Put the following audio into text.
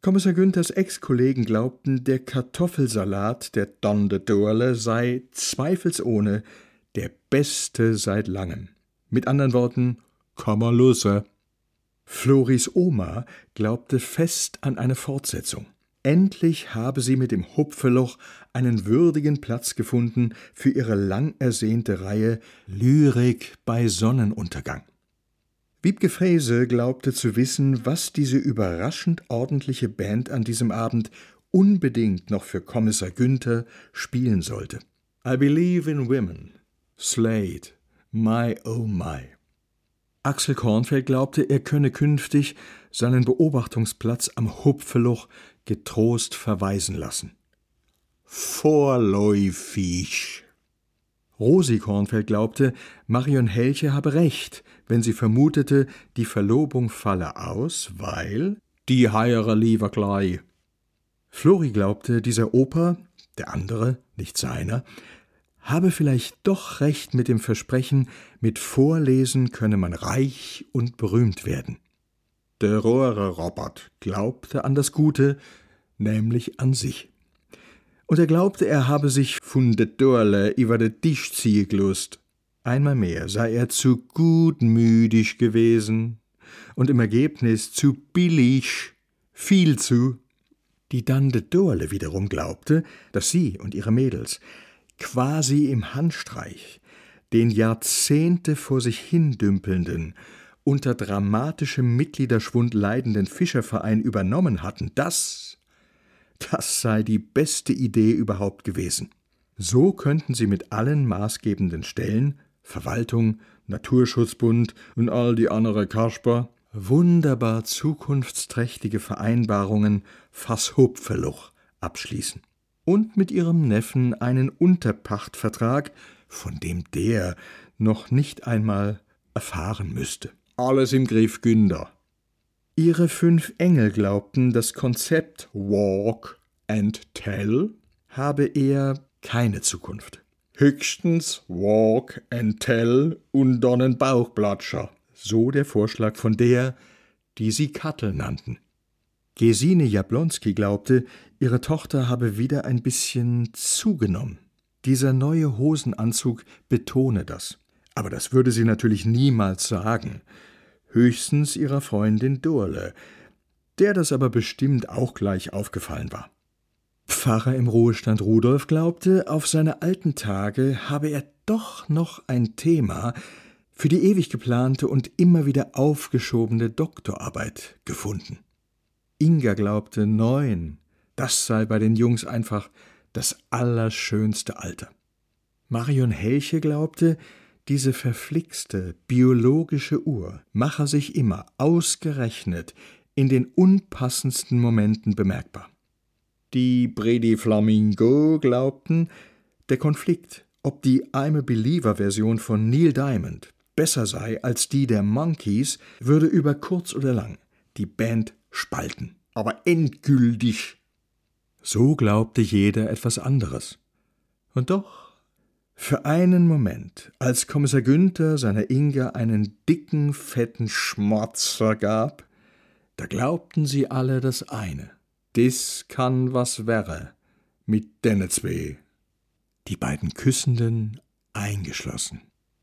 Kommissar Günthers Ex-Kollegen glaubten, der Kartoffelsalat der Don de sei zweifelsohne der beste seit langem. Mit anderen Worten, Kammerlusse. Floris Oma glaubte fest an eine Fortsetzung. Endlich habe sie mit dem Hupfeloch einen würdigen Platz gefunden für ihre lang ersehnte Reihe Lyrik bei Sonnenuntergang. Wiebke Frese glaubte zu wissen, was diese überraschend ordentliche Band an diesem Abend unbedingt noch für Kommissar Günther spielen sollte. I Believe in Women, Slade, My Oh My. Axel Kornfeld glaubte, er könne künftig seinen Beobachtungsplatz am Hupfeloch getrost verweisen lassen. Vorläufig. Rosi Kornfeld glaubte, Marion Helche habe recht, wenn sie vermutete, die Verlobung falle aus, weil die heiere lieber gleich. Flori glaubte, dieser Opa, der andere, nicht seiner, habe vielleicht doch recht mit dem Versprechen, mit Vorlesen könne man reich und berühmt werden. Der Rohre Robert glaubte an das Gute, nämlich an sich. Und er glaubte, er habe sich von de Dorle über de Tisch ziehen gelust. Einmal mehr sei er zu gutmütig gewesen und im Ergebnis zu billig, viel zu. Die Dande Dorle wiederum glaubte, dass sie und ihre Mädels quasi im Handstreich den Jahrzehnte vor sich hindümpelnden, unter dramatischem Mitgliederschwund leidenden Fischerverein übernommen hatten, das, das sei die beste Idee überhaupt gewesen. So könnten sie mit allen maßgebenden Stellen, Verwaltung, Naturschutzbund und all die andere Kasper, wunderbar zukunftsträchtige Vereinbarungen Fasshupfeluch abschließen und mit ihrem Neffen einen Unterpachtvertrag, von dem der noch nicht einmal erfahren müsste. Alles im Griff Günder. Ihre fünf Engel glaubten, das Konzept Walk and Tell habe eher keine Zukunft. Höchstens Walk and Tell und Donnen Bauchblatscher, so der Vorschlag von der, die sie Kattel nannten. Gesine Jablonski glaubte, ihre Tochter habe wieder ein bisschen zugenommen. Dieser neue Hosenanzug betone das. Aber das würde sie natürlich niemals sagen. Höchstens ihrer Freundin Durle, der das aber bestimmt auch gleich aufgefallen war. Pfarrer im Ruhestand Rudolf glaubte, auf seine alten Tage habe er doch noch ein Thema für die ewig geplante und immer wieder aufgeschobene Doktorarbeit gefunden. Inga glaubte neun, das sei bei den Jungs einfach das allerschönste Alter. Marion Helche glaubte, diese verflixte biologische Uhr mache sich immer ausgerechnet in den unpassendsten Momenten bemerkbar. Die Bredi Flamingo glaubten, der Konflikt, ob die I'm a Believer Version von Neil Diamond besser sei als die der Monkeys, würde über kurz oder lang die Band spalten, aber endgültig. So glaubte jeder etwas anderes. Und doch, für einen Moment, als Kommissar Günther seiner Inga einen dicken, fetten Schmotzer gab, da glaubten sie alle das eine. Dis kann was wäre mit denne zwei. Die beiden Küssenden eingeschlossen.